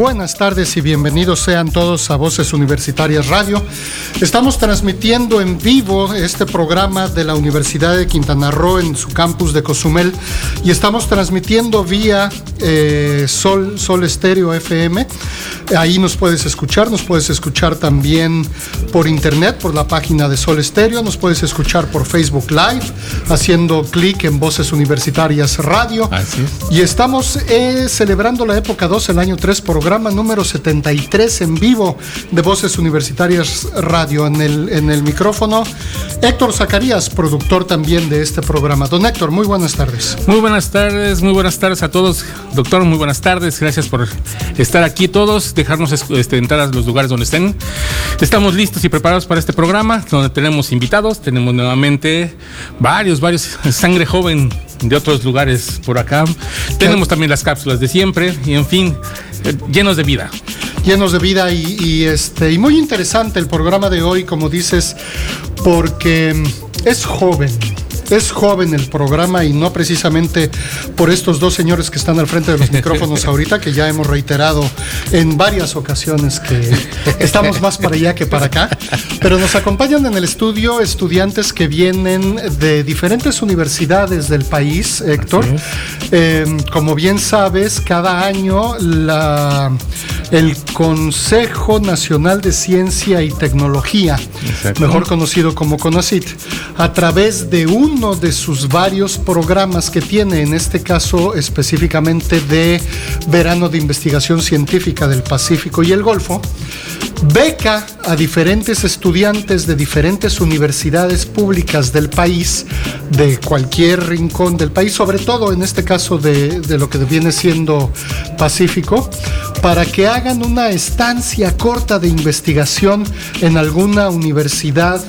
Buenas tardes y bienvenidos sean todos a Voces Universitarias Radio. Estamos transmitiendo en vivo este programa de la Universidad de Quintana Roo en su campus de Cozumel y estamos transmitiendo vía eh, Sol, Sol Estéreo FM. Ahí nos puedes escuchar, nos puedes escuchar también por internet, por la página de Sol Estéreo, nos puedes escuchar por Facebook Live, haciendo clic en Voces Universitarias Radio. Así es. Y estamos eh, celebrando la época 2, el año 3, programa número 73 en vivo de Voces Universitarias Radio. En el, en el micrófono, Héctor Zacarías, productor también de este programa. Don Héctor, muy buenas tardes. Muy buenas tardes, muy buenas tardes a todos. Doctor, muy buenas tardes. Gracias por estar aquí todos, dejarnos es- este, entrar a los lugares donde estén. Estamos listos y preparados para este programa, donde tenemos invitados. Tenemos nuevamente varios, varios sangre joven de otros lugares por acá. Tenemos también las cápsulas de siempre y, en fin, llenos de vida. llenos de vida y, este y muy interesante el programa de hoy, como dices, porque es joven. Es joven el programa y no precisamente por estos dos señores que están al frente de los micrófonos ahorita, que ya hemos reiterado en varias ocasiones que estamos más para allá que para acá. Pero nos acompañan en el estudio estudiantes que vienen de diferentes universidades del país, Héctor. Eh, como bien sabes, cada año la, el Consejo Nacional de Ciencia y Tecnología, Exacto. mejor conocido como CONACIT, a través de uno de sus varios programas que tiene, en este caso específicamente de verano de investigación científica del Pacífico y el Golfo, beca a diferentes estudiantes de diferentes universidades públicas del país, de cualquier rincón del país, sobre todo en este caso de, de lo que viene siendo Pacífico, para que hagan una estancia corta de investigación en alguna universidad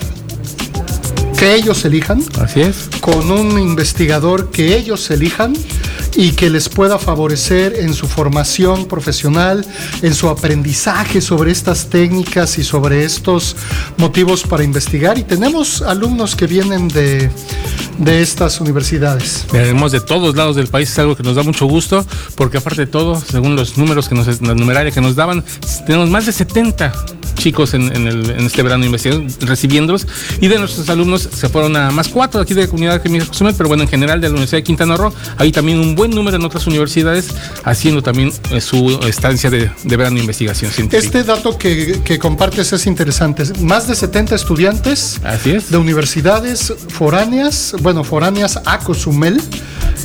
que ellos elijan, Así es. con un investigador que ellos elijan y que les pueda favorecer en su formación profesional, en su aprendizaje sobre estas técnicas y sobre estos motivos para investigar. Y tenemos alumnos que vienen de, de estas universidades. Tenemos de todos lados del país, es algo que nos da mucho gusto, porque aparte de todo, según los números que nos, la numeraria que nos daban, tenemos más de 70 chicos en, en el- en este verano de investigación recibiéndolos, y de nuestros alumnos se fueron a más cuatro aquí de la comunidad que Cozumel, pero bueno, en general de la Universidad de Quintana Roo, hay también un buen número en otras universidades haciendo también eh, su estancia de, de verano de investigación científica. Este dato que, que compartes es interesante. Más de 70 estudiantes Así es. de universidades foráneas, bueno, foráneas a Cozumel,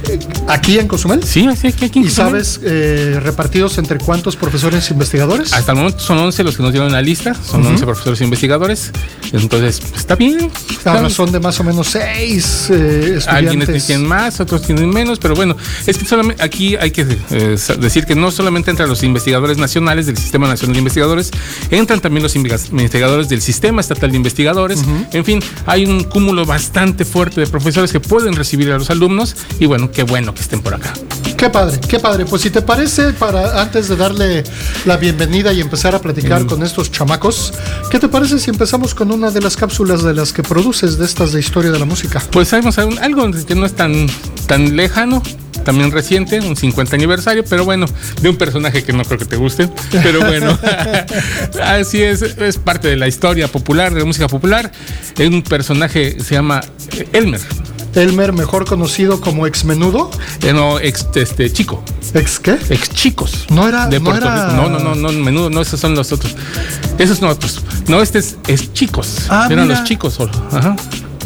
eh, aquí en Cozumel. Sí, así aquí, aquí en ¿Y sabes eh, repartidos entre cuántos profesores investigadores? Hasta el momento son 11 los que nos dieron la lista, son 11 profesores investigadores, entonces está bien. A está- razón de más o menos seis eh, Algunos estudiantes. tienen más, otros tienen menos, pero bueno, es que solamente aquí hay que eh, decir que no solamente entran los investigadores nacionales del Sistema Nacional de Investigadores, entran también los investiga- investigadores del Sistema Estatal de Investigadores. En fin, hay un cúmulo bastante fuerte de profesores que pueden recibir a los alumnos y bueno, qué bueno que estén por acá. Qué padre, qué padre. Pues si te parece, para antes de darle la bienvenida y empezar a platicar con estos chamacos, ¿qué te parece si empezamos con una de las cápsulas de las que produces de estas de historia de la música? Pues sabemos algo que no es tan, tan lejano. También reciente, un 50 aniversario, pero bueno, de un personaje que no creo que te guste, pero bueno, así es, es parte de la historia popular, de la música popular. Es un personaje, se llama Elmer, Elmer, mejor conocido como ex menudo, eh, no, ex, este, chico, ex qué? ex chicos. No era- de no Puerto era- Rico. No, no, no, no, menudo, no, esos son los otros. Esos son otros. No, este es, es chicos. Ah, Eran mira. los chicos solo. Ajá.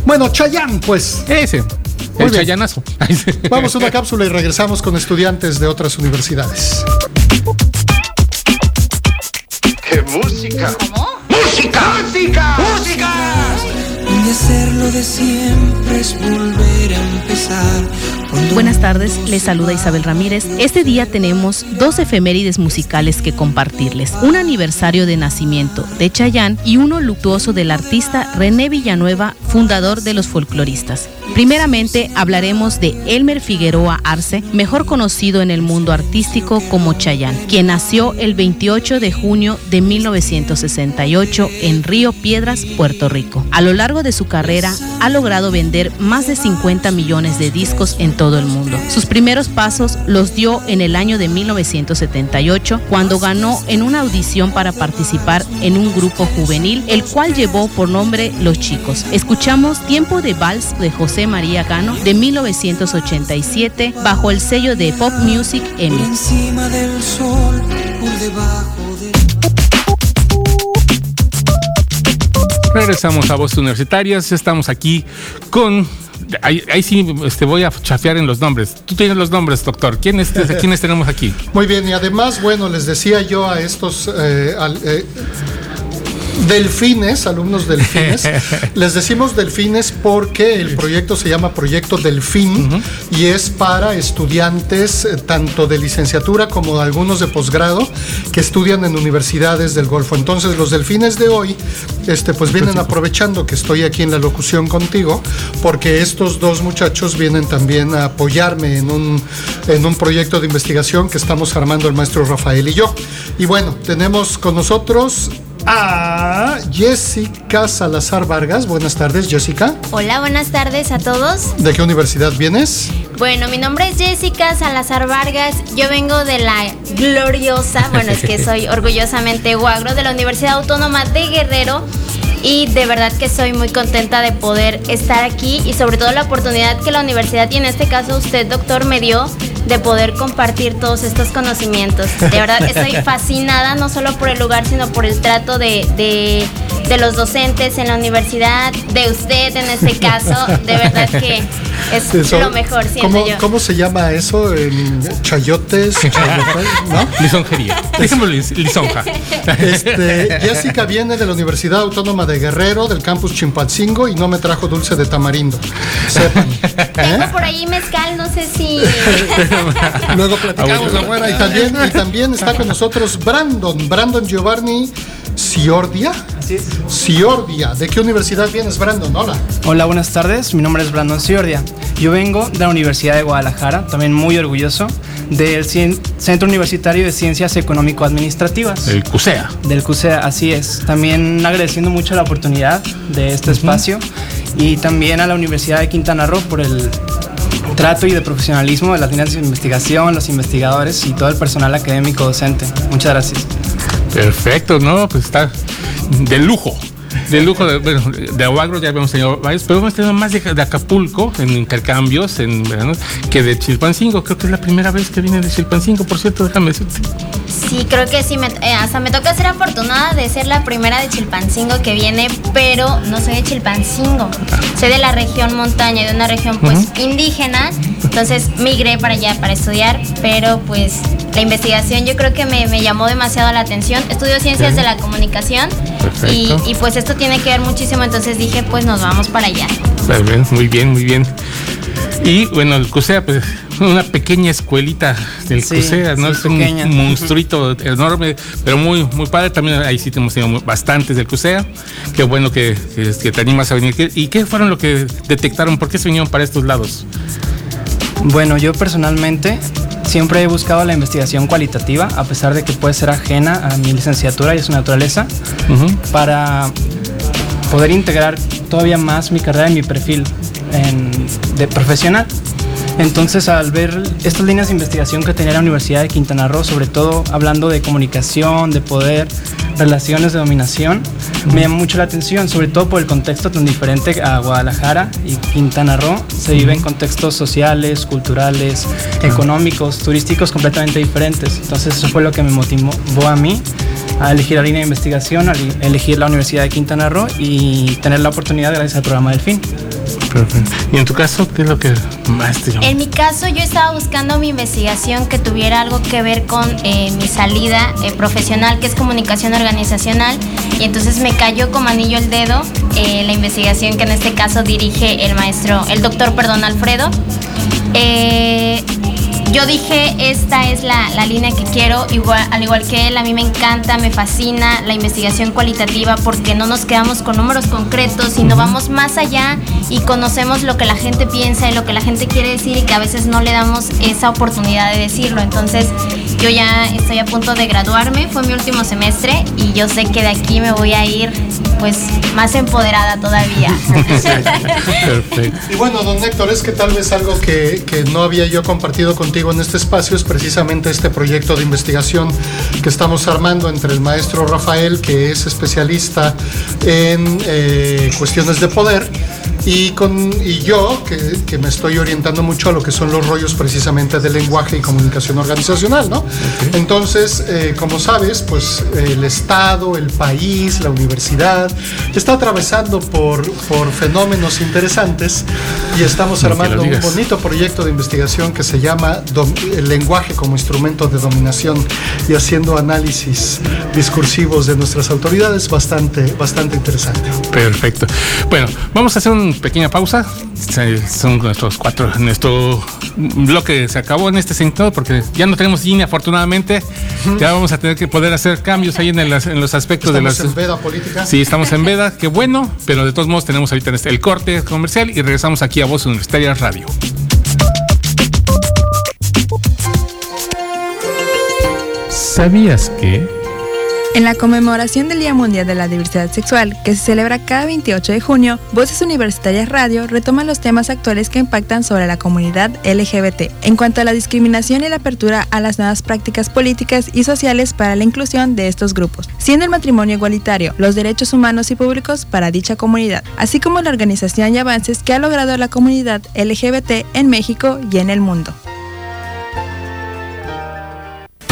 Bueno, Chayán, pues. Ese. Muy el bien. chayanazo. Vamos a una cápsula y regresamos con estudiantes de otras universidades. ¡Qué música! ¡Música! ¡Música! ¡Música! Y hacerlo de siempre es volver a empezar. Buenas tardes, les saluda Isabel Ramírez. Este día tenemos dos efemérides musicales que compartirles. Un aniversario de nacimiento de Chayán y uno luctuoso del artista René Villanueva, fundador de los folcloristas. Primeramente hablaremos de Elmer Figueroa Arce, mejor conocido en el mundo artístico como Chayán, quien nació el 28 de junio de 1968 en Río Piedras, Puerto Rico. A lo largo de su carrera ha logrado vender más de 50 millones de discos en todo el mundo. Sus primeros pasos los dio en el año de 1978 cuando ganó en una audición para participar en un grupo juvenil, el cual llevó por nombre Los Chicos. Escuchamos Tiempo de Vals de José María Gano de 1987 bajo el sello de Pop Music EMI. encima del sol, por debajo de... Regresamos a Voces Universitarias. Estamos aquí con. Ahí, sí este, voy a chafear en los nombres. Tú tienes los nombres, doctor. ¿Quiénes, ¿quiénes tenemos aquí? Muy bien, y además, bueno, les decía yo a estos eh, eh, delfines, alumnos delfines, les decimos delfines porque el proyecto se llama Proyecto Delfín y es para estudiantes eh, tanto de licenciatura como algunos de posgrado que estudian en universidades del Golfo. Entonces, los delfines de hoy, este, pues vienen aprovechando que estoy aquí en la locución contigo, porque estos dos muchachos vienen también a apoyarme en un, en un proyecto de investigación que estamos armando el maestro Rafael y yo. Y bueno, tenemos con nosotros a Jessica Salazar Vargas. Buenas tardes, Jessica. Hola, buenas tardes a todos. ¿De qué universidad vienes? Bueno, mi nombre es Jessica Salazar Vargas. Yo vengo de la gloriosa, bueno, es que soy orgullosamente guagro de la Universidad Autónoma de Guerrero. Y de verdad que soy muy contenta de poder estar aquí y sobre todo la oportunidad que la universidad y en este caso usted, doctor, me dio de poder compartir todos estos conocimientos. De verdad estoy fascinada no solo por el lugar, sino por el trato de, de, de los docentes en la universidad, de usted en este caso. De verdad que es Eso- lo mejor, siento ¿cómo, yo. ¿Cómo se llama eso? En chayotes, chayotes, ¿no? Lisonjería. Dejémoslo lisonja. Este, Jessica viene de la Universidad Autónoma de Guerrero, del campus Chimpalcingo, y no me trajo dulce de tamarindo. Sepan. Tengo por ahí mezcal, no sé si. Luego platicamos, la buena. Y también, y también está con nosotros Brandon, Brandon Giovanni Ciordia. Así es. Ciordia. ¿De qué universidad vienes, Brandon? Hola. Hola, buenas tardes. Mi nombre es Brandon Ciordia. Yo vengo de la Universidad de Guadalajara, también muy orgulloso, del Cien- Centro Universitario de Ciencias Económico-Administrativas. El CUSEA. Del CUSEA, así es. También agradeciendo mucho la oportunidad de este espacio y también a la Universidad de Quintana Roo por el trato y de profesionalismo de las líneas de investigación, los investigadores y todo el personal académico docente. Muchas gracias. Perfecto, ¿no? Pues está de lujo. De lujo, de, bueno, de Aguagro ya habíamos tenido varios, pero hemos tenido más de, Acapulco en intercambios en verano que de Chilpancingo. Creo que es la primera vez que viene de Chilpancingo, por cierto, déjame decirte. Sí, creo que sí. me- eh, hasta me toca ser afortunada de ser la primera de Chilpancingo que viene, pero no soy de Chilpancingo. Soy de la región montaña, de una región pues indígena. Entonces migré para allá para estudiar, pero pues la investigación yo creo que me, me llamó demasiado la atención. Estudio ciencias de la comunicación y, y, pues esto tiene que ver muchísimo. Entonces dije, pues nos vamos para allá. Bien, Muy bien, muy bien. Y bueno, el CUSEA, pues una pequeña escuelita del Sí, CUSEA, ¿no? sí, es un pequeña. monstruito enorme, pero muy, muy padre. También ahí sí hemos tenido bastantes del CUSEA. Qué bueno que, que, que te animas a venir. ¿Qué- ¿Y qué fueron lo que detectaron? ¿Por qué se vinieron para estos lados? Bueno, yo personalmente siempre he buscado la investigación cualitativa, a pesar de que puede ser ajena a mi licenciatura y a su naturaleza, para poder integrar todavía más mi carrera y mi perfil en- de profesional. Entonces, al ver estas líneas de investigación que tenía la Universidad de Quintana Roo, sobre todo hablando de comunicación, de poder, relaciones de dominación, me llama mucho la atención, sobre todo por el contexto tan diferente a Guadalajara y Quintana Roo. Se vive en contextos sociales, culturales, económicos, turísticos completamente diferentes. Entonces, eso fue lo que me motivó a mí a elegir la línea de investigación, a elegir la Universidad de Quintana Roo y tener la oportunidad gracias al programa Delfín. Perfecto. ¿Y en tu caso qué es lo que más te llamó? En mi caso, yo estaba buscando mi investigación que tuviera algo que ver con eh, mi salida eh, profesional, que es comunicación organizacional, y entonces me cayó como anillo el dedo eh, la investigación que en este caso dirige el maestro, el doctor, perdón, Alfredo. Yo dije, esta es la, la, línea que quiero, igual, al igual que él, a mí me encanta, me fascina la investigación cualitativa porque no nos quedamos con números concretos, sino vamos más allá y conocemos lo que la gente piensa y lo que la gente quiere decir y que a veces no le damos esa oportunidad de decirlo. Entonces, yo ya estoy a punto de graduarme, fue mi último semestre y yo sé que de aquí me voy a ir pues más empoderada todavía. Perfecto. Y bueno, don Héctor, es que tal vez algo que, que no había yo compartido contigo en este espacio es precisamente este proyecto de investigación que estamos armando entre el maestro Rafael, que es especialista en eh, cuestiones de poder, y, con, y yo, que, que, me estoy orientando mucho a lo que son los rollos precisamente de lenguaje y comunicación organizacional, ¿no? Okay. Entonces, eh, como sabes, pues el Estado, el país, la universidad, está atravesando por, por fenómenos interesantes y estamos armando un bonito proyecto de investigación que se llama el lenguaje como instrumento de dominación y haciendo análisis discursivos de nuestras autoridades bastante, bastante interesante. Perfecto. Bueno, vamos a hacer una pequeña pausa. Son nuestros cuatro, nuestro bloque se acabó en este sentido porque ya no tenemos línea afortunadamente. Ya vamos a tener que poder hacer cambios ahí en, el, en los aspectos ¿Estamos de las... en veda política? Sí, estamos en veda, qué bueno, pero de todos modos tenemos ahorita el corte comercial y regresamos aquí a Voz Universitaria Radio. ¿Sabías que? En la conmemoración del Día Mundial de la Diversidad Sexual, que se celebra cada 28 de junio, Voces Universitarias Radio retoma los temas actuales que impactan sobre la comunidad LGBT en cuanto a la discriminación y la apertura a las nuevas prácticas políticas y sociales para la inclusión de estos grupos, siendo el matrimonio igualitario, los derechos humanos y públicos para dicha comunidad, así como la organización y avances que ha logrado la comunidad LGBT en México y en el mundo.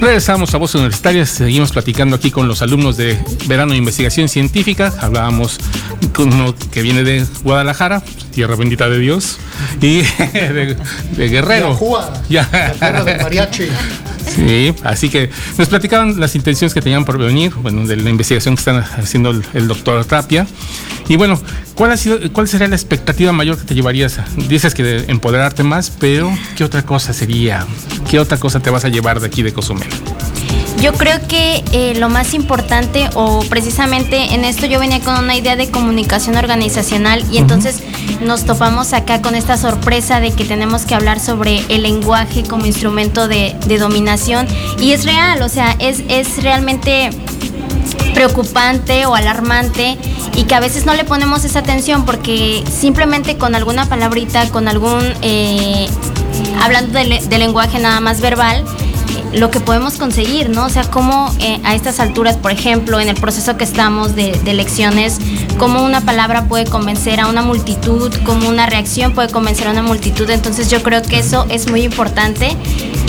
Regresamos a Voz Universitaria, seguimos platicando aquí con los alumnos de verano de investigación científica. Hablábamos con uno que viene de Guadalajara, tierra bendita de Dios, y de, de Guerrero. Yahua, ya. La tierra del mariachi. Sí, así que nos platicaban las intenciones que tenían por venir, bueno, de la investigación que están haciendo el, el doctor Tapia. Y bueno, ¿cuál, ha sido, ¿cuál sería la expectativa mayor que te llevarías? Dices que de empoderarte más, pero ¿qué otra cosa sería? ¿Qué otra cosa te vas a llevar de aquí de Cozumel? Yo creo que eh, lo más importante, o precisamente en esto yo venía con una idea de comunicación organizacional y entonces uh -huh. nos topamos acá con esta sorpresa de que tenemos que hablar sobre el lenguaje como instrumento de, de dominación y es real, o sea, es, es realmente preocupante o alarmante y que a veces no le ponemos esa atención porque simplemente con alguna palabrita, con algún, eh, hablando de, de lenguaje nada más verbal, lo que podemos conseguir, ¿no? O sea, cómo eh, a estas alturas, por ejemplo, en el proceso que estamos de, de, elecciones, cómo una palabra puede convencer a una multitud, cómo una reacción puede convencer a una multitud. Entonces yo creo que eso es muy importante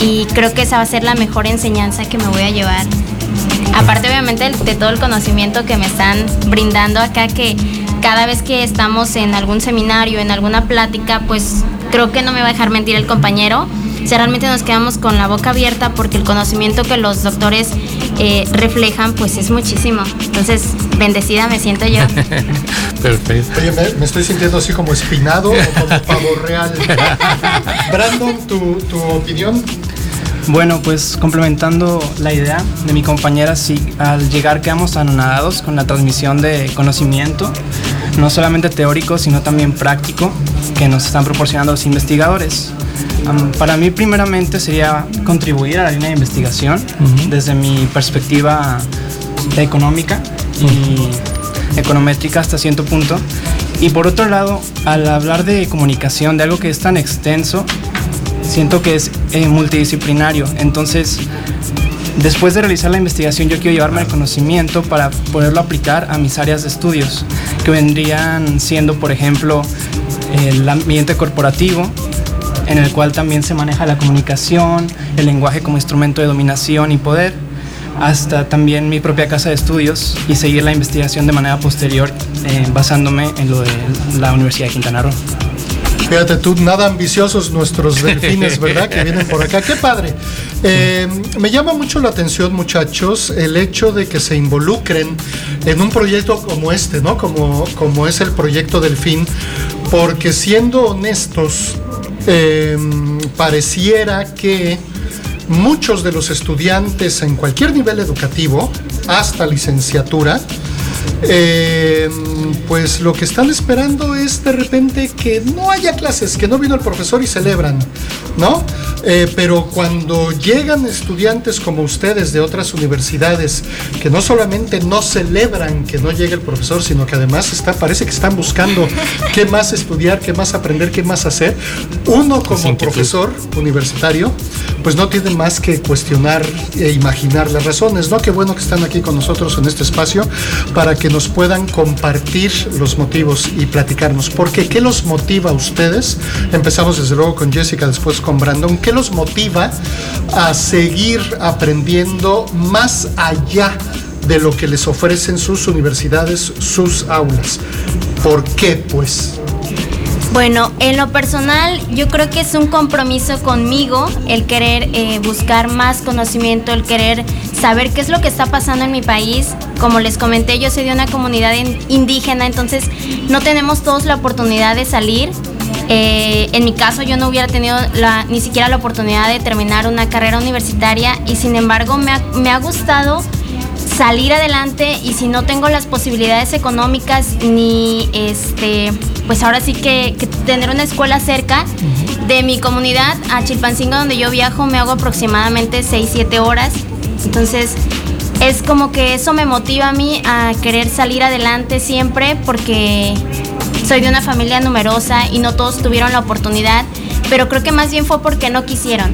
y creo que esa va a ser la mejor enseñanza que me voy a llevar. Aparte, obviamente, de todo el conocimiento que me están brindando acá, que cada vez que estamos en algún seminario, en alguna plática, pues creo que no me va a dejar mentir el compañero o sea, realmente nos quedamos con la boca abierta porque el conocimiento que los doctores eh, reflejan pues es muchísimo. Entonces, bendecida me siento yo. Perfecto. Oye, me, me, estoy sintiendo así como espinado o como pavo real. Brandon, ¿tu, tu opinión? Bueno, pues complementando la idea de mi compañera, sí, al llegar quedamos anonadados con la transmisión de conocimiento, no solamente teórico, sino también práctico, que nos están proporcionando los investigadores. Um, para mí, primeramente, sería contribuir a la línea de investigación uh -huh. desde mi perspectiva económica y uh -huh. econométrica hasta cierto punto. Y por otro lado, al hablar de comunicación, de algo que es tan extenso, siento que es eh, multidisciplinario. Entonces, después de realizar la investigación, yo quiero llevarme el conocimiento para poderlo aplicar a mis áreas de estudios, que vendrían siendo, por ejemplo, el ambiente corporativo, en el cual también se maneja la comunicación, el lenguaje como instrumento de dominación y poder, hasta también mi propia casa de estudios y seguir la investigación de manera posterior eh, basándome en lo de la Universidad de Quintana Roo. Fíjate tú, nada ambiciosos nuestros delfines, ¿verdad? Que vienen por acá. Qué padre. Eh, me llama mucho la atención, muchachos, el hecho de que se involucren en un proyecto como este, ¿no? Como, como es el proyecto Delfín, porque siendo honestos, eh, pareciera que muchos de los estudiantes en cualquier nivel educativo, hasta licenciatura, eh, pues lo que están esperando es de repente que no haya clases, que no vino el profesor y celebran, ¿no? Eh, pero cuando llegan estudiantes como ustedes de otras universidades, que no solamente no celebran que no llegue el profesor, sino que además está, parece que están buscando qué más estudiar, qué más aprender, qué más hacer, uno como profesor universitario, pues no tiene más que cuestionar e imaginar las razones, ¿no? Qué bueno que están aquí con nosotros en este espacio para que nos puedan compartir los motivos y platicarnos. Porque ¿qué los motiva a ustedes? Empezamos desde luego con Jessica, después con Brandon. ¿Qué los motiva a seguir aprendiendo más allá de lo que les ofrecen sus universidades, sus aulas? ¿Por qué pues? Bueno, en lo personal yo creo que es un compromiso conmigo el querer eh, buscar más conocimiento, el querer saber qué es lo que está pasando en mi país. Como les comenté, yo soy de una comunidad indígena, entonces no tenemos todos la oportunidad de salir. Eh, en mi caso yo no hubiera tenido la, ni siquiera la oportunidad de terminar una carrera universitaria y sin embargo me ha, me ha gustado salir adelante y si no tengo las posibilidades económicas ni este pues ahora sí que, tener una escuela cerca de mi comunidad a Chilpancingo donde yo viajo me hago aproximadamente 6 7 horas. Entonces es como que eso me motiva a mí a querer salir adelante siempre porque soy de una familia numerosa y no todos tuvieron la oportunidad pero creo que más bien fue porque no quisieron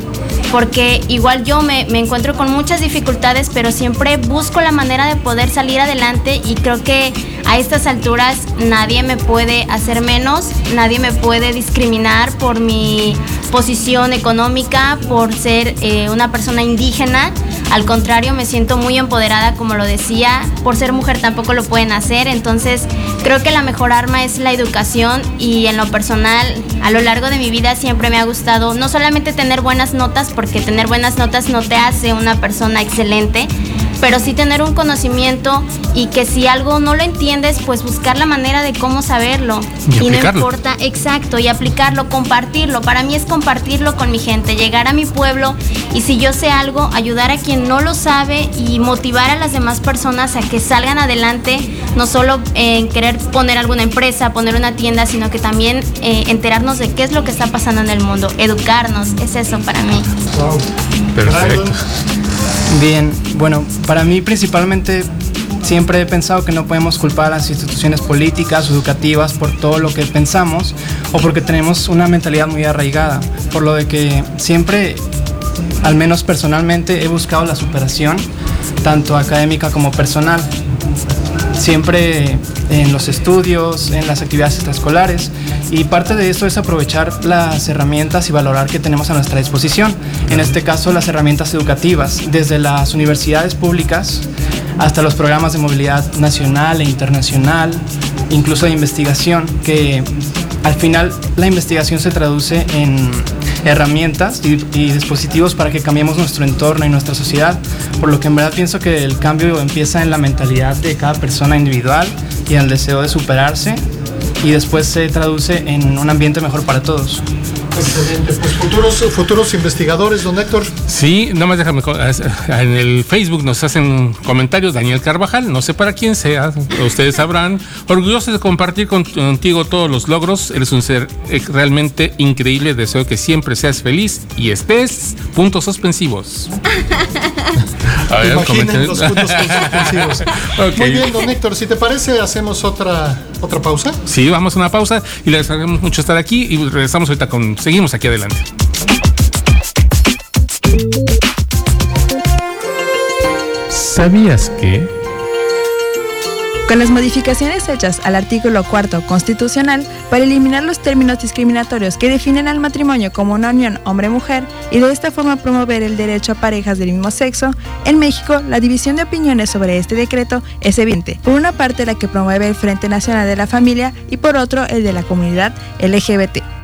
porque igual yo me, encuentro con muchas dificultades, pero siempre busco la manera de poder salir adelante y creo que a estas alturas nadie me puede hacer menos, nadie me puede discriminar por mi posición económica, por ser eh, una persona indígena. Al contrario, me siento muy empoderada, como lo decía, por ser mujer tampoco lo pueden hacer, entonces creo que la mejor arma es la educación y en lo personal, a lo largo de mi vida siempre me ha gustado no solamente tener buenas notas, porque tener buenas notas no te hace una persona excelente, pero sí tener un conocimiento y que si algo no lo entiendes, pues buscar la manera de cómo saberlo. Y, no importa, exacto, y aplicarlo, compartirlo. Para mí es compartirlo con mi gente, llegar a mi pueblo y si yo sé algo, ayudar a quien no lo sabe y motivar a las demás personas a que salgan adelante, no solo en querer poner alguna empresa, poner una tienda, sino que también eh, enterarnos de qué es lo que está pasando en el mundo, educarnos, es eso para mí. Perfecto. Bien, bueno, para mí principalmente siempre he pensado que no podemos culpar a las instituciones políticas o educativas por todo lo que pensamos o porque tenemos una mentalidad muy arraigada, por lo de que siempre, al menos personalmente, he buscado la superación, tanto académica como personal siempre en los estudios, en las actividades extraescolares. Y parte de eso es aprovechar las herramientas y valorar que tenemos a nuestra disposición. En este caso, las herramientas educativas, desde las universidades públicas hasta los programas de movilidad nacional e internacional, incluso de investigación, que al final la investigación se traduce en herramientas y, dispositivos para que cambiemos nuestro entorno y nuestra sociedad, por lo que en verdad pienso que el cambio empieza en la mentalidad de cada persona individual y en el deseo de superarse y después se traduce en un ambiente mejor para todos. Excelente. Pues futuros, futuros investigadores, don Héctor. Sí, nada más déjame. En el Facebook nos hacen comentarios Daniel Carvajal, no sé para quién sea, ustedes sabrán. Orgulloso de compartir contigo todos los logros. Eres un ser realmente increíble. Deseo que siempre seas feliz y estés. Puntos suspensivos. A ver, los puntos suspensivos. Muy bien, don Héctor, si te parece, hacemos otra, otra pausa. Sí, vamos a una pausa y les agradecemos mucho estar aquí y regresamos ahorita con Seguimos aquí adelante. ¿Sabías que? Con las modificaciones hechas al artículo cuarto constitucional para eliminar los términos discriminatorios que definen al matrimonio como una unión hombre-mujer y de esta forma promover el derecho a parejas del mismo sexo, en México la división de opiniones sobre este decreto es evidente. Por una parte la que promueve el Frente Nacional de la Familia y por otro el de la comunidad LGBT.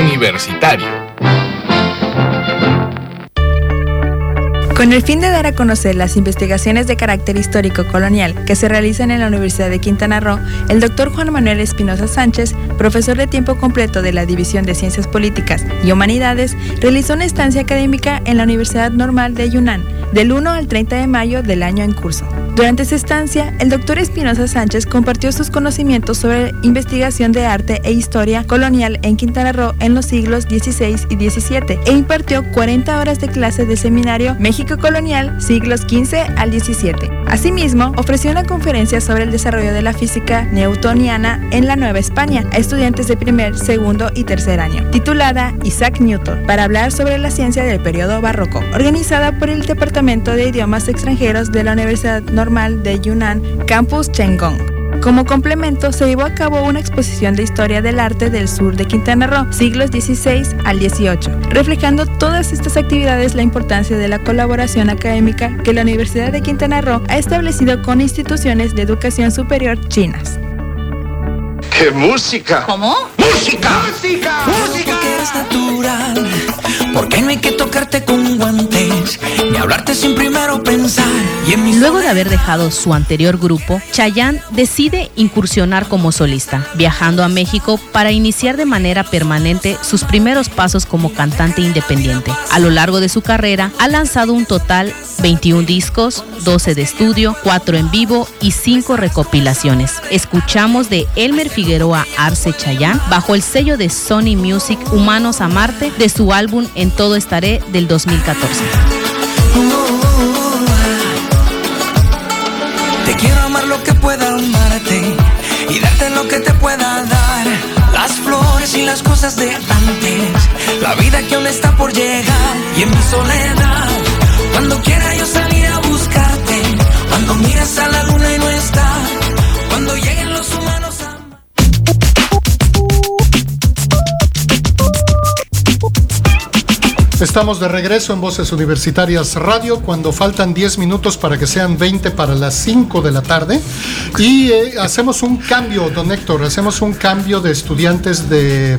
Universitario. Con el fin de dar a conocer las investigaciones de carácter histórico colonial que se realizan en la Universidad de Quintana Roo, el doctor Juan Manuel Espinosa Sánchez, profesor de tiempo completo de la División de Ciencias Políticas y Humanidades, realizó una estancia académica en la Universidad Normal de Yunnan del 1 al 30 de mayo del año en curso. Durante esa estancia, el doctor Espinosa Sánchez compartió sus conocimientos sobre investigación de arte e historia colonial en Quintana Roo en los siglos XVI y XVII e impartió 40 horas de clase de seminario México Colonial siglos XV al XVII. Asimismo, ofreció una conferencia sobre el desarrollo de la física newtoniana en la Nueva España a estudiantes de primer, segundo y tercer año, titulada Isaac Newton, para hablar sobre la ciencia del periodo barroco, organizada por el Departamento de Idiomas Extranjeros de la Universidad Normal de Yunnan, Campus Chengong. Como complemento, se llevó a cabo una exposición de historia del arte del sur de Quintana Roo, siglos XVI al XVIII, reflejando todas estas actividades la importancia de la colaboración académica que la Universidad de Quintana Roo ha establecido con instituciones de educación superior chinas. ¡Qué música! ¿Cómo? ¡Música! ¡Música! ¡Música! Porque eres natural. Porque no hay que tocarte con guantes. Ni hablarte sin primero pensar. Y en Luego de haber dejado su anterior grupo, Chayanne decide incursionar como solista, viajando a México para iniciar de manera permanente sus primeros pasos como cantante independiente. A lo largo de su carrera, ha lanzado un total 21 discos, 12 de estudio, 4 en vivo y 5 recopilaciones. Escuchamos de Elmer Figueroa Arce Chayanne bajo el sello de Sony Music Humanos a Marte de su álbum En Todo Estaré del 2014. Quiero amar lo que pueda amarte y darte lo que te pueda dar. Las flores y las cosas de antes, la vida que aún está por llegar. Y en mi soledad, cuando quiera yo salir a buscarte, cuando miras a la luna y no está, Estamos de regreso en Voces Universitarias Radio cuando faltan 10 minutos para que sean 20 para las 5 de la tarde y eh, hacemos un cambio, don Héctor, hacemos un cambio de estudiantes de,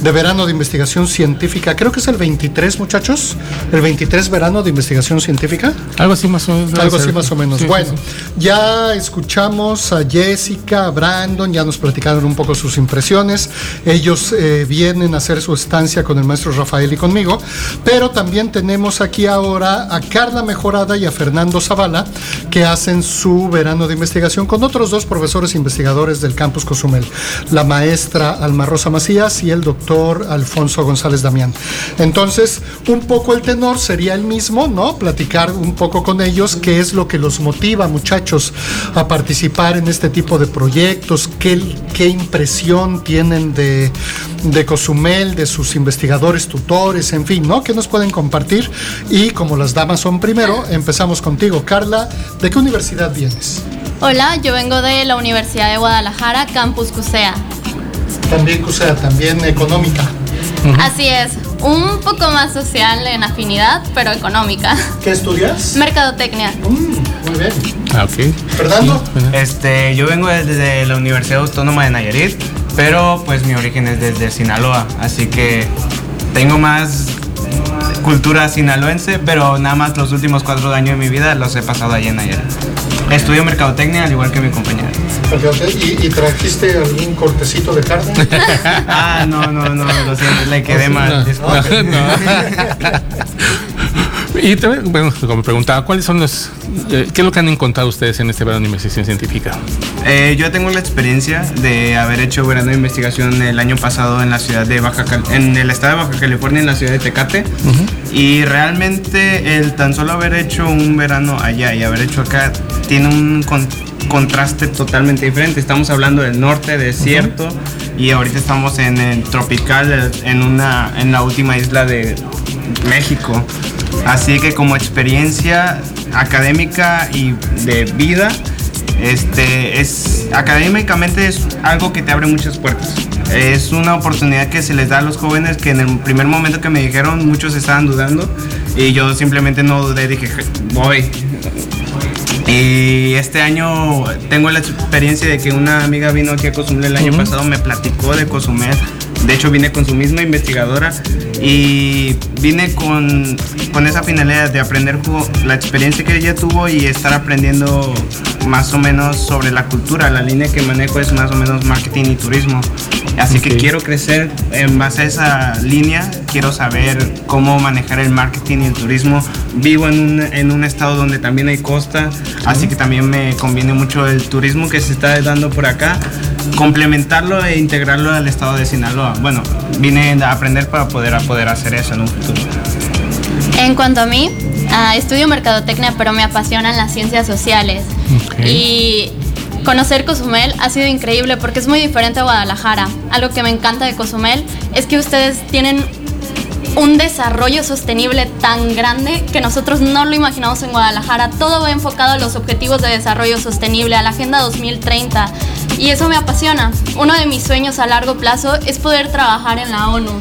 de verano de investigación científica. Creo que es el 23, muchachos, el 23 verano de investigación científica. Algo así más o menos. Algo así más o menos. Sí, bueno, sí, ya escuchamos a Jessica, a Brandon, ya nos platicaron un poco sus impresiones. Ellos eh, vienen a hacer su estancia con el maestro Rafael y conmigo, pero también tenemos aquí ahora a Carla Mejorada y a Fernando Zavala, que hacen su verano de investigación con otros dos profesores investigadores del campus Cozumel, la maestra Alma Rosa Macías y el doctor Alfonso González Damián. Entonces, un poco el tenor sería el mismo, ¿no? Platicar un poco con ellos qué es lo que los motiva, muchachos, a participar en este tipo de proyectos, qué, qué impresión tienen de, de Cozumel, de sus investigadores, tutores, en fin, ¿no? ¿Qué nos pueden compartir? Y como las damas son primero, empezamos contigo. Carla, ¿de qué universidad vienes? Hola, yo vengo de la Universidad de Guadalajara, Campus CUSEA. También, o sea, también económica. Así es, un poco más social en afinidad, pero económica. ¿Qué estudias? Mercadotecnia. Muy bien. Ah, ok. Fernando. Este, yo vengo desde la Universidad Autónoma de Nayarit, pero pues mi origen es desde Sinaloa, así que tengo más cultura sinaloense, pero nada más los últimos cuatro años de mi vida los he pasado allí en Nayarit. Estudio mercadotecnia al igual que mi compañera. ¿Y, y trajiste algún cortecito de carne? ah, no, no, no, lo siento, le quedé mal. no. disculpe. No. Y también, bueno, como preguntaba, ¿cuáles son los, eh, qué es lo que han encontrado ustedes en este verano de investigación científica? Eh, yo tengo la experiencia de haber hecho verano de investigación el año pasado en la ciudad de Baja Cal- en el estado de Baja California, en la ciudad de Tecate. Y realmente el tan solo haber hecho un verano allá y haber hecho acá tiene un con- contraste totalmente diferente. Estamos hablando del norte, desierto, y ahorita estamos en el tropical, en, una, en la última isla de México. Así que como experiencia académica y de vida, este es académicamente es algo que te abre muchas puertas. Es una oportunidad que se les da a los jóvenes que en el primer momento que me dijeron muchos estaban dudando y yo simplemente no dudé, dije voy. Y este año tengo la experiencia de que una amiga vino aquí a Cozumel el año pasado, me platicó de Cozumel. De hecho, vine con su misma investigadora y vine con, con esa finalidad de aprender la experiencia que ella tuvo y estar aprendiendo más o menos sobre la cultura. La línea que manejo es más o menos marketing y turismo. Así que quiero crecer en base a esa línea. Quiero saber cómo manejar el marketing y el turismo. Vivo en un, en un estado donde también hay costa, así que también me conviene mucho el turismo que se está dando por acá. Complementarlo e integrarlo al estado de Sinaloa. Bueno, vine a aprender para poder, a poder hacer eso en un futuro. En cuanto a mí, ah, estudio mercadotecnia, pero me apasionan las ciencias sociales. Y conocer Cozumel ha sido increíble porque es muy diferente a Guadalajara. Algo que me encanta de Cozumel es que ustedes tienen un desarrollo sostenible tan grande que nosotros no lo imaginamos en Guadalajara. Todo va enfocado a los objetivos de desarrollo sostenible, a la Agenda 2030. Y eso me apasiona. Uno de mis sueños a largo plazo es poder trabajar en la ONU.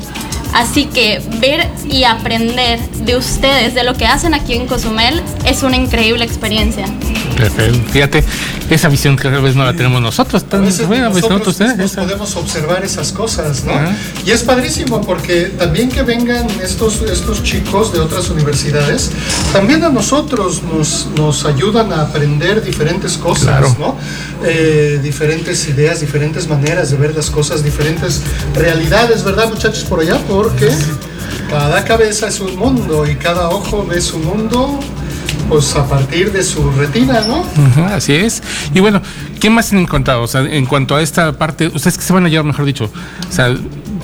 Así que ver y aprender de ustedes, de lo que hacen aquí en Cozumel, es una increíble experiencia. Perfecto. Fíjate, esa visión que tal vez no la tenemos nosotros. Tan A veces buena, pues, nosotros nosotros, ¿eh? mismos podemos observar esas cosas, ¿no? Ajá. Y es padrísimo porque también que vengan estos, estos chicos de otras universidades, también a nosotros nos, nos ayudan a aprender diferentes cosas, Claro. ¿no? Eh, diferentes ideas, diferentes maneras de ver las cosas, diferentes realidades, ¿verdad, muchachos, por allá? Porque cada cabeza es un mundo y cada ojo ve su mundo, pues a partir de su retina, ¿no? Ujú, así es. Y bueno, ¿qué más han encontrado? O sea, en cuanto a esta parte, ustedes que se van a llevar, mejor dicho, o sea,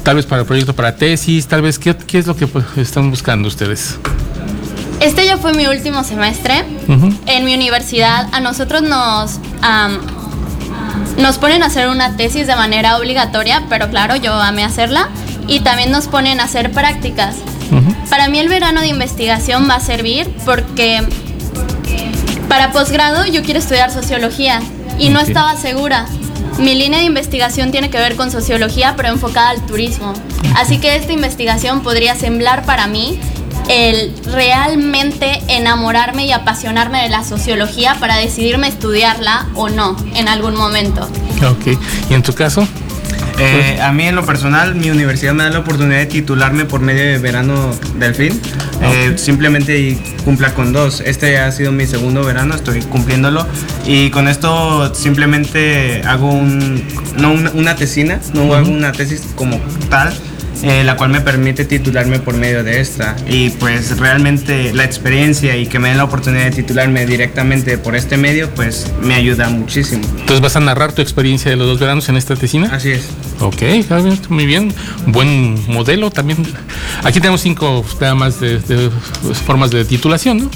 tal vez para el proyecto, para tesis, tal vez, ¿qué, qué es lo que pues, están buscando ustedes? Este ya fue mi último semestre. Ujú. En mi universidad a nosotros nos, am, nos ponen a hacer una tesis de manera obligatoria, pero claro, yo amé hacerla. Y también nos ponen a hacer prácticas. Para mí el verano de investigación va a servir porque para posgrado yo quiero estudiar sociología y no estaba segura. Mi línea de investigación tiene que ver con sociología, pero enfocada al turismo. Así que esta investigación podría sembrar para mí el realmente enamorarme y apasionarme de la sociología para decidirme estudiarla o no en algún momento. Ok. ¿Y en tu caso? Eh, a mí en lo personal, mi universidad me da la oportunidad de titularme por medio de verano delfín. Eh, simplemente cumpla con dos. Este ha sido mi segundo verano, estoy cumpliéndolo. Y con esto simplemente hago un, no una, una tesina, no hago una tesis como tal. Eh, la cual me permite titularme por medio de esta y pues realmente la experiencia y que me den la oportunidad de titularme directamente por este medio pues me ayuda muchísimo. Entonces vas a narrar tu experiencia de los dos veranos en esta tesina. Así es. Ok, está bien, muy bien. Buen modelo también. Aquí tenemos cinco más de, de, pues, formas de titulación, ¿no?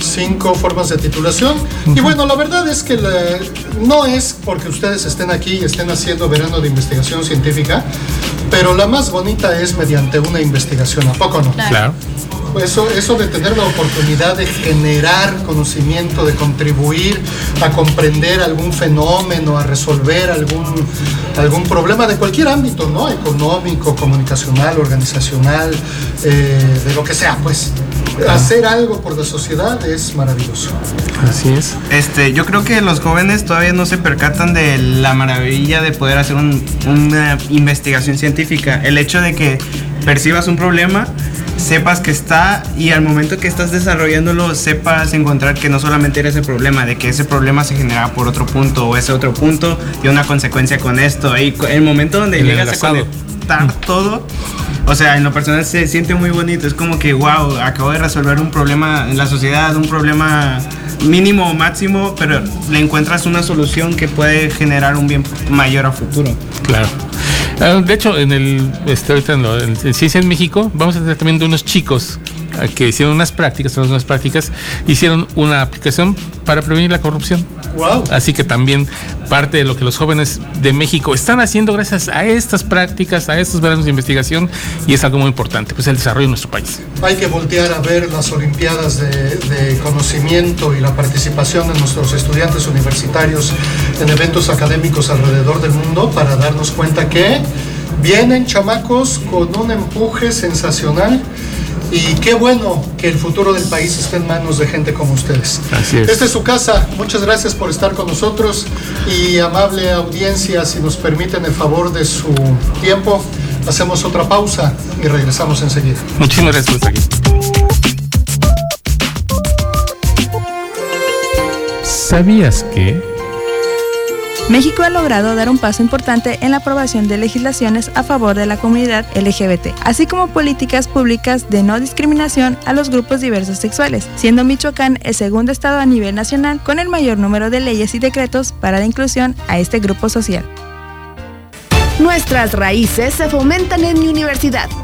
cinco formas de titulación. Y bueno, la verdad es que la- no es porque ustedes estén aquí y estén haciendo verano de investigación científica, pero la más bonita es mediante una investigación, ¿a poco no? Claro. Eso, eso de tener la oportunidad de generar conocimiento, de contribuir a comprender algún fenómeno, a resolver algún, algún problema de cualquier ámbito, ¿no? Económico, comunicacional, organizacional, eh, de lo que sea, pues. Hacer algo por la sociedad es maravilloso. Así es. Este, yo creo que los jóvenes todavía no se percatan de la maravilla de poder hacer un- una investigación científica. El hecho de que percibas un problema, sepas que está y al momento que estás desarrollándolo sepas encontrar que no solamente era ese problema, de que ese problema se genera por otro punto o ese otro punto y una consecuencia con esto. Y el momento donde El llegas a enlazado. Todo. O sea, en lo personal se siente muy bonito. Es como que, wow, acabo de resolver un problema en la sociedad, un problema mínimo o máximo, pero le encuentras una solución que puede generar un bien mayor a futuro. Claro. Ah, De hecho, en el, este, ahorita en en Ciencia en México, vamos a tener también de unos chicos ah, que hicieron unas prácticas, unas prácticas, hicieron una aplicación para prevenir la corrupción. Wow. Así que también parte de lo que los jóvenes de México están haciendo gracias a estas prácticas, a estos veranos de investigación, y es algo muy importante, pues el desarrollo de nuestro país. Hay que voltear a ver las Olimpiadas de, de conocimiento y la participación de nuestros estudiantes universitarios en eventos académicos alrededor del mundo para darnos cuenta que vienen chamacos con un empuje sensacional y qué bueno que el futuro del país esté en manos de gente como ustedes. Así es. Esta es su casa. Muchas gracias por estar con nosotros y amable audiencia, si nos permiten el favor de su tiempo, hacemos otra pausa y regresamos enseguida. Muchísimas gracias por estar aquí. ¿Sabías que? México ha logrado dar un paso importante en la aprobación de legislaciones a favor de la comunidad LGBT, así como políticas públicas de no discriminación a los grupos diversos sexuales, siendo Michoacán el segundo estado a nivel nacional con el mayor número de leyes y decretos para la inclusión a este grupo social. Nuestras raíces se fomentan en mi universidad.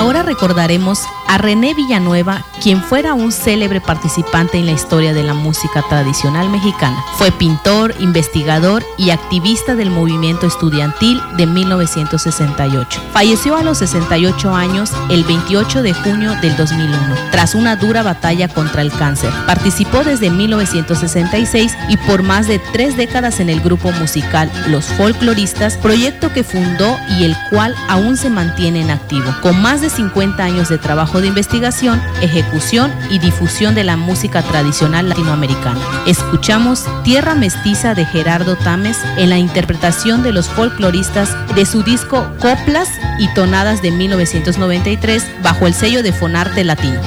Ahora recordaremos a René Villanueva, quien fuera un célebre participante en la historia de la música tradicional mexicana. Fue pintor, investigador y activista del movimiento estudiantil de 1968. Falleció a los 68 años el 28 de junio del 2001, tras una dura batalla contra el cáncer. Participó desde 1966 y por más de tres décadas en el grupo musical Los Folcloristas, proyecto que fundó y el cual aún se mantiene en activo, con más 50 años de trabajo de investigación, ejecución y difusión de la música tradicional latinoamericana. Escuchamos Tierra Mestiza de Gerardo Tames en la interpretación de los folcloristas de su disco Coplas y Tonadas de 1993 bajo el sello de Fonarte Latino.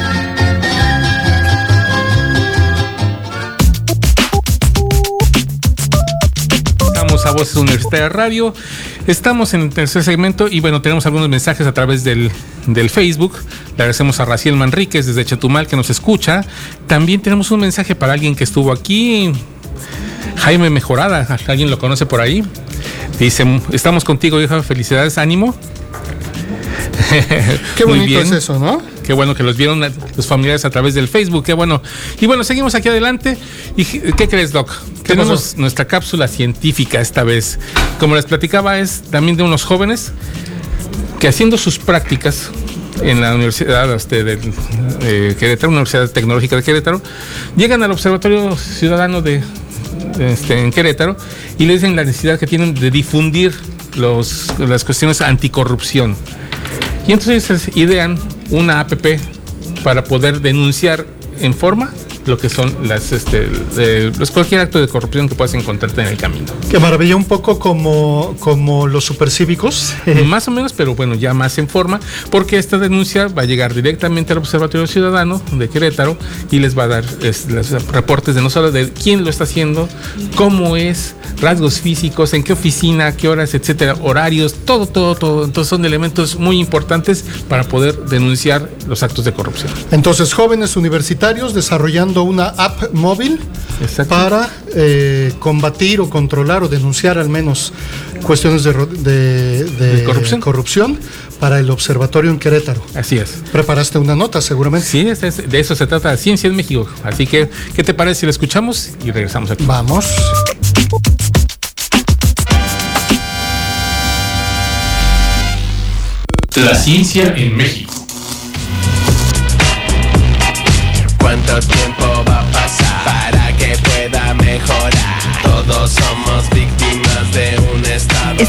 Estamos a Voces Universitarias Radio. Estamos en el tercer segmento y bueno, tenemos algunos mensajes a través del, del Facebook. Le agradecemos a Raciel Manríquez desde Chetumal que nos escucha. También tenemos un mensaje para alguien que estuvo aquí. Jaime Mejorada, ¿alguien lo conoce por ahí? Dice, estamos contigo, hija, felicidades, ánimo. Qué bonito es eso, ¿no? Qué bueno que los vieron los familiares a través del Facebook, qué bueno. Y bueno, seguimos aquí adelante. ¿Y qué crees, Doc? Tenemos pasó? nuestra cápsula científica esta vez. Como les platicaba, es también de unos jóvenes que haciendo sus prácticas en la Universidad este, de eh, Querétaro, Universidad Tecnológica de Querétaro, llegan al Observatorio Ciudadano de, este, en Querétaro y le dicen la necesidad que tienen de difundir los, las cuestiones anticorrupción. Y entonces idean una app para poder denunciar en forma lo que son las, este, pues cualquier acto de corrupción que puedas encontrarte en el camino. Qué maravilla, un poco como, como los supercívicos. Más o menos, pero bueno, ya más en forma, porque esta denuncia va a llegar directamente al Observatorio Ciudadano de Querétaro y les va a dar es, los reportes de no solo de quién lo está haciendo, cómo es, rasgos físicos, en qué oficina, qué horas, etcétera, horarios, todo, todo, todo. Entonces son elementos muy importantes para poder denunciar los actos de corrupción. Entonces, jóvenes universitarios desarrollando una app móvil para eh, combatir o controlar o denunciar al menos cuestiones de, ro- de- de ¿De corrupción? corrupción para el observatorio en Querétaro. Así es. Preparaste una nota, seguramente. Sí, es- es- de eso se trata Ciencia en México. Así que, ¿qué te parece si lo escuchamos y regresamos aquí? Vamos. La ciencia en México.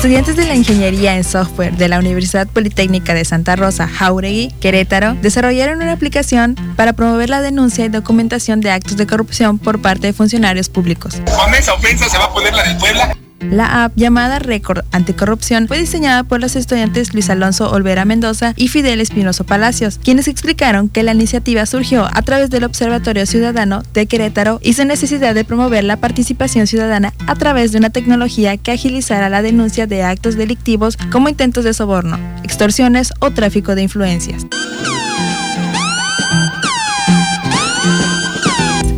Estudiantes de la Ingeniería en Software de la Universidad Politécnica de Santa Rosa, Jauregui, Querétaro, desarrollaron una aplicación para promover la denuncia y documentación de actos de corrupción por parte de funcionarios públicos. Con esa ofensa se va a poner la del Puebla. La app llamada Record Anticorrupción fue diseñada por los estudiantes Luis Alonso Olvera Mendoza y Fidel Espinoso Palacios, quienes explicaron que la iniciativa surgió a través del Observatorio Ciudadano de Querétaro y su necesidad de promover la participación ciudadana a través de una tecnología que agilizara la denuncia de actos delictivos como intentos de soborno, extorsiones o tráfico de influencias.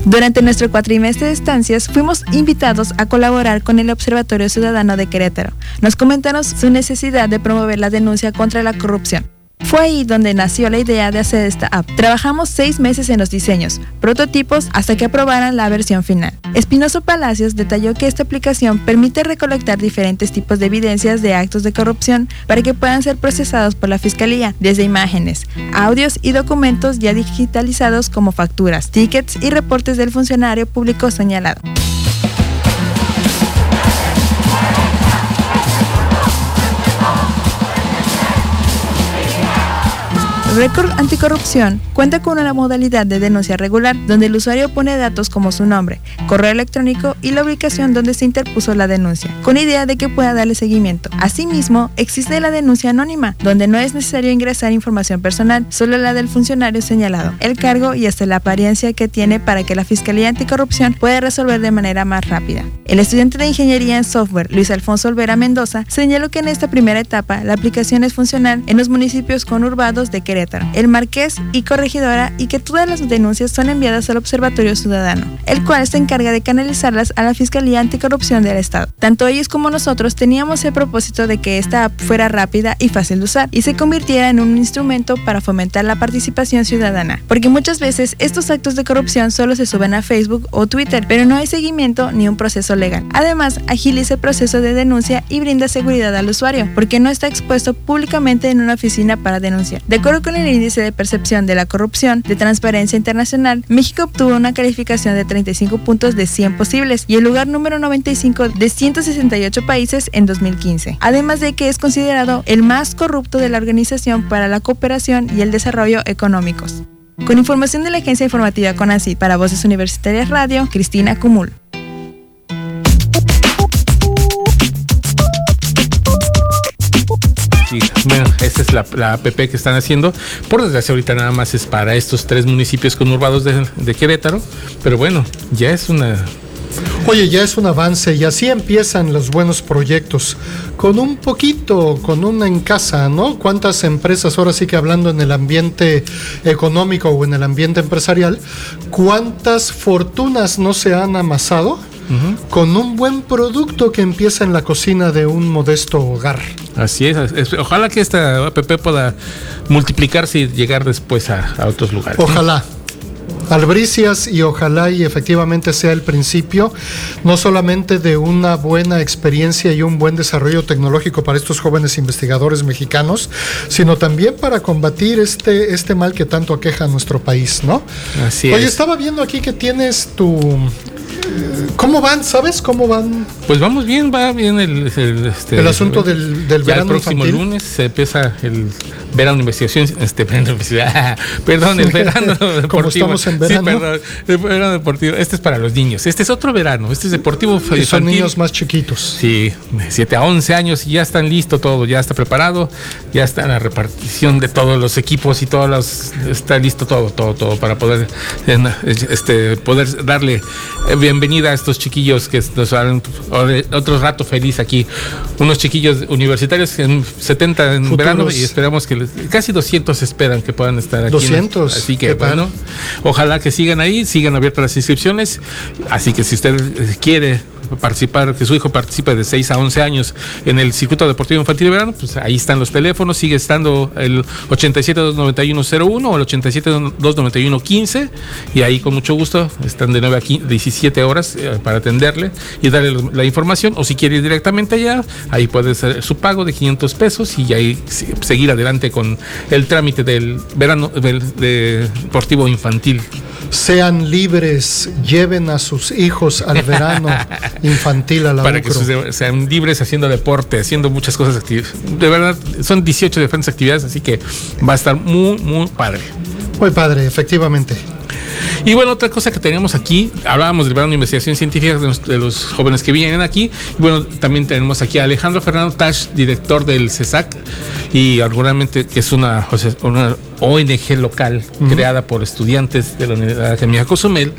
Durante nuestro cuatrimestre de estancias fuimos invitados a colaborar con el Observatorio Ciudadano de Querétaro. Nos comentaron su necesidad de promover la denuncia contra la corrupción. Fue ahí donde nació la idea de hacer esta app. Trabajamos seis meses en los diseños, prototipos, hasta que aprobaran la versión final. Espinoso Palacios detalló que esta aplicación permite recolectar diferentes tipos de evidencias de actos de corrupción para que puedan ser procesados por la Fiscalía, desde imágenes, audios y documentos ya digitalizados como facturas, tickets y reportes del funcionario público señalado. Record Anticorrupción cuenta con una modalidad de denuncia regular donde el usuario pone datos como su nombre, correo electrónico y la ubicación donde se interpuso la denuncia, con idea de que pueda darle seguimiento. Asimismo, existe la denuncia anónima, donde no es necesario ingresar información personal, solo la del funcionario señalado, el cargo y hasta la apariencia que tiene para que la Fiscalía Anticorrupción pueda resolver de manera más rápida. El estudiante de Ingeniería en Software, Luis Alfonso Olvera Mendoza, señaló que en esta primera etapa la aplicación es funcional en los municipios conurbados de Querétaro el Marqués y Corregidora y que todas las denuncias son enviadas al Observatorio Ciudadano, el cual se encarga de canalizarlas a la Fiscalía Anticorrupción del Estado. Tanto ellos como nosotros teníamos el propósito de que esta app fuera rápida y fácil de usar y se convirtiera en un instrumento para fomentar la participación ciudadana, porque muchas veces estos actos de corrupción solo se suben a Facebook o Twitter, pero no hay seguimiento ni un proceso legal. Además, agiliza el proceso de denuncia y brinda seguridad al usuario, porque no está expuesto públicamente en una oficina para denunciar. De acuerdo con el índice de percepción de la corrupción de Transparencia Internacional, México obtuvo una calificación de 35 puntos de 100 posibles y el lugar número 95 de 168 países en 2015. Además de que es considerado el más corrupto de la Organización para la Cooperación y el Desarrollo Económicos. Con información de la agencia informativa CONACYT para Voces Universitarias Radio, Cristina Cumul. Bueno, esta es la, la app que están haciendo. Por desgracia, ahorita nada más es para estos tres municipios conurbados de, de Querétaro. Pero bueno, ya es una Oye, ya es un avance y así empiezan los buenos proyectos. Con un poquito, con una en casa, ¿no? ¿Cuántas empresas, ahora sí que hablando en el ambiente económico o en el ambiente empresarial, cuántas fortunas no se han amasado? Con un buen producto que empieza en la cocina de un modesto hogar. Así es, es- ojalá que esta app pueda multiplicarse y llegar después a, a otros lugares. Ojalá. Albricias y ojalá y efectivamente sea el principio no solamente de una buena experiencia y un buen desarrollo tecnológico para estos jóvenes investigadores mexicanos, sino también para combatir este, este mal que tanto aqueja a nuestro país, ¿no? Así Oye, es. estaba viendo aquí que tienes tu... ¿Cómo van? ¿Sabes cómo van? Pues vamos bien, va bien el, el, este, El asunto del- del ya verano el próximo infantil. lunes se empieza el verano de investigación, este, verano investigación, perdón, el verano deportivo. Como estamos en Sí, verano. perdón, el verano deportivo. Este es para los niños. Este es otro verano. Este es deportivo Y son niños más chiquitos. Sí, de 7 a 11 años y ya están listo todo, ya está preparado, ya está la repartición de todos los equipos y todos los está listo todo, todo, todo para poder este poder darle eh, bienvenida a estos chiquillos que nos harán otro rato feliz aquí. Unos chiquillos universitarios en 70 en Futuros. verano y esperamos que les- casi 200 esperan que puedan estar aquí. 200, Así que bueno, ojalá que sigan ahí, sigan abiertas las inscripciones. Así que si usted quiere participar, que su hijo participe de 6 a 11 años en el circuito deportivo infantil de verano, pues ahí están los teléfonos, sigue estando el 87-291-01 o el 87-291-15 y ahí con mucho gusto están de 9 a 15 17 horas eh, para atenderle y darle la información o si quiere ir directamente allá, ahí puede ser su pago de 500 pesos y ahí seguir adelante con el trámite del verano del de deportivo infantil. sean libres, lleven a sus hijos al verano infantil a la Para que sean libres haciendo deporte, haciendo muchas cosas activas. De verdad, son 18 diferentes actividades, así que va a estar muy, muy padre. Muy padre, efectivamente. Y bueno, otra cosa que teníamos aquí, hablábamos del verano de investigación científica de los, de los, jóvenes que vienen aquí. Y bueno, también tenemos aquí a Alejandro Fernando Tash, director del CESAC, y seguramente que es una, una ONG local uh -huh. creada por estudiantes de la Universidad Academia Cozumel.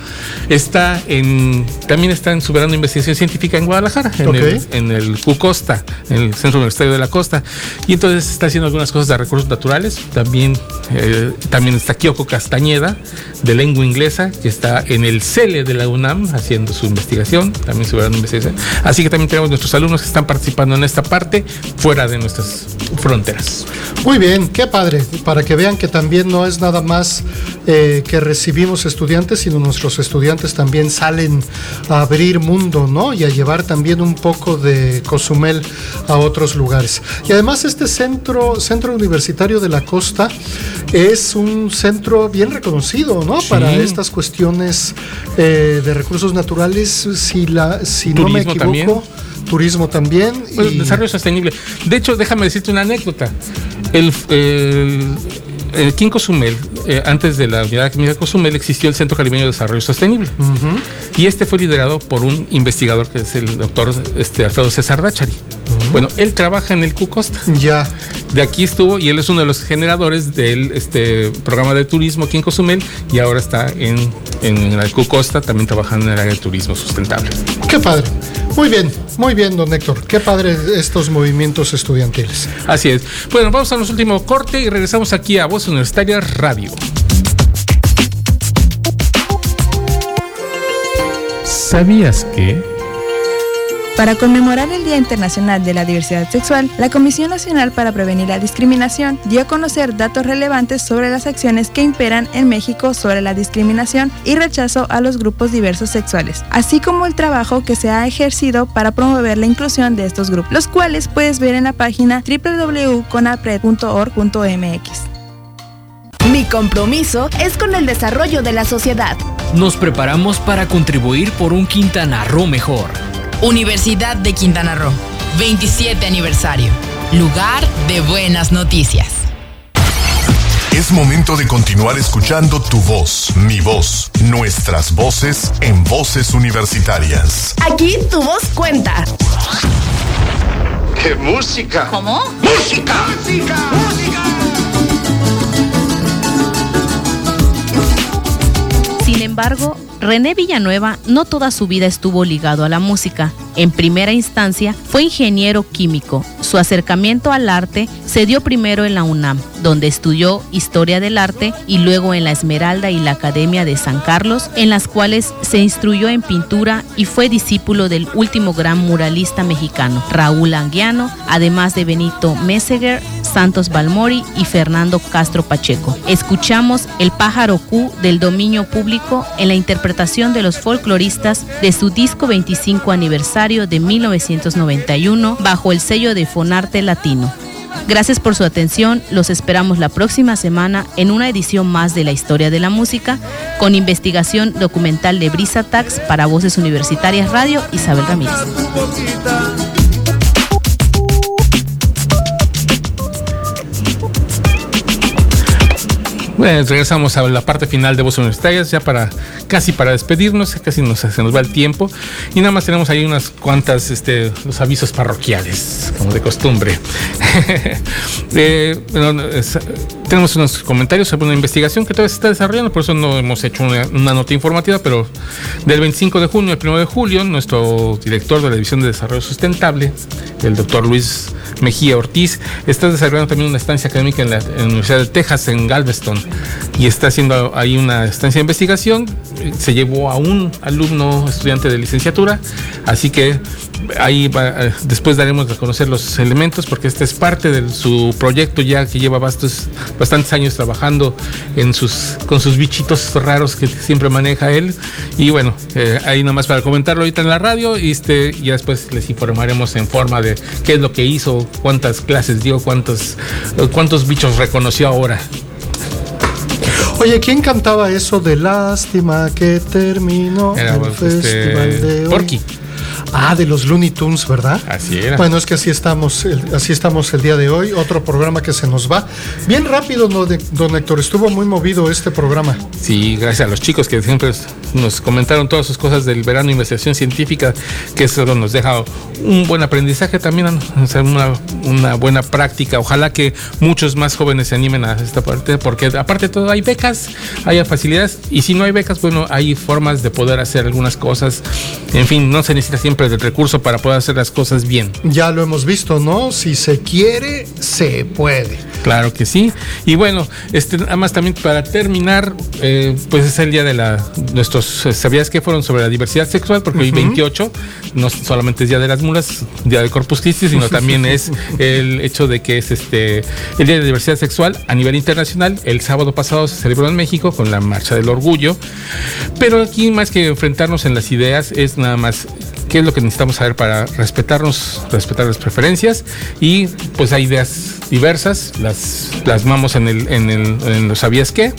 Está en, también está en su verano de investigación científica en Guadalajara, en, okay. el, en el CUCOSTA, en el Centro Universitario de la Costa. Y entonces está haciendo algunas cosas de recursos naturales. También, eh, también está Kyoko Castañeda, de lengua inglesa, que está en el CELE de la UNAM haciendo su investigación, también su verano de investigación. Así que también tenemos nuestros alumnos que están participando en esta parte fuera de nuestras fronteras. Muy bien, qué padre, para que vean que también no es nada más eh, que recibimos estudiantes, sino nuestros estudiantes también salen a abrir mundo, ¿no? Y a llevar también un poco de Cozumel a otros lugares. Y además este centro, centro universitario de la costa es un centro bien reconocido, ¿no? Sí. Para estas cuestiones eh, de recursos naturales, si, la, si no me equivoco. También turismo también. Pues, y... Desarrollo sostenible. De hecho, déjame decirte una anécdota. El, el, el King Cozumel, eh, antes de la unidad química Cozumel, existió el Centro Caribeño de Desarrollo Sostenible. Uh -huh. Y este fue liderado por un investigador que es el doctor este, Alfredo César Dachari. Uh -huh. Bueno, él trabaja en el Cucosta. Ya. De aquí estuvo y él es uno de los generadores del este, programa de turismo aquí en Cozumel y ahora está en, en el Cucosta también trabajando en el área de turismo sustentable. Qué padre. Muy bien, muy bien, don Héctor. Qué padre estos movimientos estudiantiles. Así es. Bueno, vamos a nuestro último corte y regresamos aquí a Voz Universitaria Radio. ¿Sabías que? Para conmemorar el Día Internacional de la Diversidad Sexual, la Comisión Nacional para Prevenir la Discriminación dio a conocer datos relevantes sobre las acciones que imperan en México sobre la discriminación y rechazo a los grupos diversos sexuales, así como el trabajo que se ha ejercido para promover la inclusión de estos grupos, los cuales puedes ver en la página www.conapred.org.mx. Mi compromiso es con el desarrollo de la sociedad. Nos preparamos para contribuir por un Quintana Roo mejor. Universidad de Quintana Roo, 27 aniversario. Lugar de buenas noticias. Es momento de continuar escuchando tu voz, mi voz, nuestras voces en voces universitarias. Aquí tu voz cuenta. ¡Qué música! ¿Cómo? ¡Música! ¡Música! ¡Música! Sin embargo, René Villanueva no toda su vida estuvo ligado a la música. En primera instancia fue ingeniero químico. Su acercamiento al arte se dio primero en la UNAM, donde estudió historia del arte y luego en la Esmeralda y la Academia de San Carlos, en las cuales se instruyó en pintura y fue discípulo del último gran muralista mexicano, Raúl Anguiano, además de Benito Meseguer, Santos Balmori y Fernando Castro Pacheco. Escuchamos El pájaro Q del dominio público en la interpretación de los folcloristas de su disco 25 aniversario de 1991 bajo el sello de Fonarte Latino. Gracias por su atención, los esperamos la próxima semana en una edición más de la historia de la música con investigación documental de Brisa Tax para Voces Universitarias Radio Isabel Ramírez. Bueno, regresamos a la parte final de Voz Universitarias, ya para casi para despedirnos, casi nos, se nos va el tiempo. Y nada más tenemos ahí unas cuantas, este, los avisos parroquiales, como de costumbre. eh, bueno, tenemos unos comentarios sobre una investigación que todavía se está desarrollando, por eso no hemos hecho una, una, nota informativa, pero del 25 de junio al 1 de julio, nuestro director de la División de Desarrollo Sustentable, el doctor Luis Mejía Ortiz, está desarrollando también una estancia académica en la, en la Universidad de Texas, en Galveston y está haciendo ahí una estancia de investigación. Se llevó a un alumno estudiante de licenciatura, así que ahí después daremos a conocer los elementos porque este es parte de su proyecto ya que lleva bastos, bastantes años trabajando en sus, con sus bichitos raros que siempre maneja él. Y bueno, eh, ahí nomás para comentarlo ahorita en la radio y este, ya después les informaremos en forma de qué es lo que hizo, cuántas clases dio, cuántos, cuántos bichos reconoció ahora. Oye, ¿quién cantaba eso de lástima que terminó Era, el pues, este, festival de hoy? Porky. Ah, de los Looney Tunes, ¿verdad? Así era. Bueno, es que así estamos, el- así estamos el día de hoy. Otro programa que se nos va. Bien rápido, ¿no, de- don Héctor. Estuvo muy movido este programa. Sí, gracias a los chicos que siempre nos comentaron todas sus cosas del verano investigación científica, que eso nos deja un buen aprendizaje también, una, una buena práctica. Ojalá que muchos más jóvenes se animen a esta parte, porque aparte de todo hay becas, hay facilidades, y si no hay becas, bueno, hay formas de poder hacer algunas cosas. En fin, no se necesita siempre del recurso para poder hacer las cosas bien. Ya lo hemos visto, ¿no? Si se quiere, se puede. Claro que sí. Y bueno, este, nada más también para terminar, eh, pues es el día de la nuestros eh, sabías que fueron sobre la diversidad sexual, porque hoy Ujú. 28 no solamente es día de las mulas, día de Corpus Christi, sino también es el hecho de que es este el día de la diversidad sexual a nivel internacional. El sábado pasado se celebró en México con la marcha del orgullo, pero aquí más que enfrentarnos en las ideas es nada más qué es lo que necesitamos saber para respetarnos, respetar las preferencias. Y pues hay ideas diversas, las plasmamos en el en los sabías qué,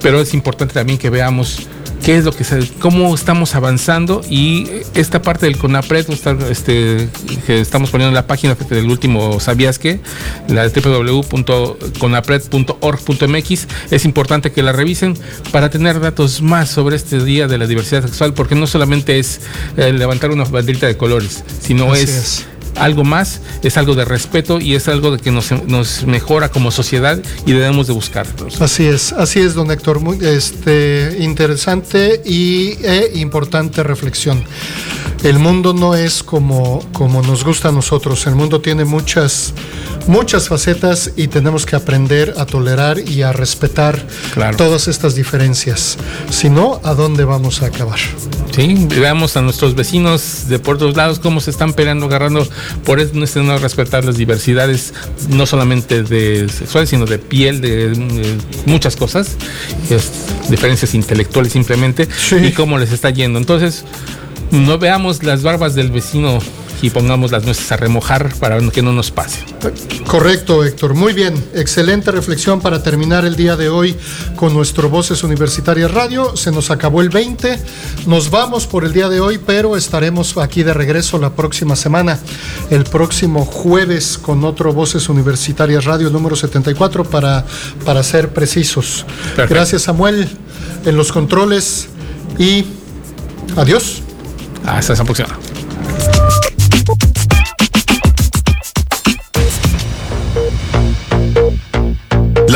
pero es importante también que veamos qué es lo que se, cómo estamos avanzando y esta parte del CONAPRED este, que estamos poniendo en la página del último sabías que la www.conapred.org.mx es importante que la revisen para tener datos más sobre este día de la diversidad sexual porque no solamente es eh, levantar una banderita de colores sino es. Algo más es algo de respeto y es algo de que nos, nos mejora como sociedad y debemos de buscar Así es, así es, don Héctor. Muy este, interesante y e importante reflexión. El mundo no es como, como nos gusta a nosotros. El mundo tiene muchas, muchas facetas y tenemos que aprender a tolerar y a respetar todas estas diferencias. Si no, ¿a dónde vamos a acabar? Sí, veamos a nuestros vecinos de por todos lados cómo se están peleando, agarrando por eso no, respetar las diversidades, no solamente de sexuales, sino de piel, de, de muchas cosas, es, diferencias intelectuales simplemente, y cómo les está yendo. Entonces, no veamos las barbas del vecino y pongamos las nuestras a remojar para que no nos pase. Correcto, Héctor. Muy bien. Excelente reflexión para terminar el día de hoy con nuestro Voces Universitarias Radio. Se nos acabó el 20. Nos vamos por el día de hoy, pero estaremos aquí de regreso la próxima semana, el próximo jueves, con otro Voces Universitarias Radio número 74 para, para ser precisos. Perfecto. Gracias, Samuel, en los controles y adiós. Hasta esa próxima.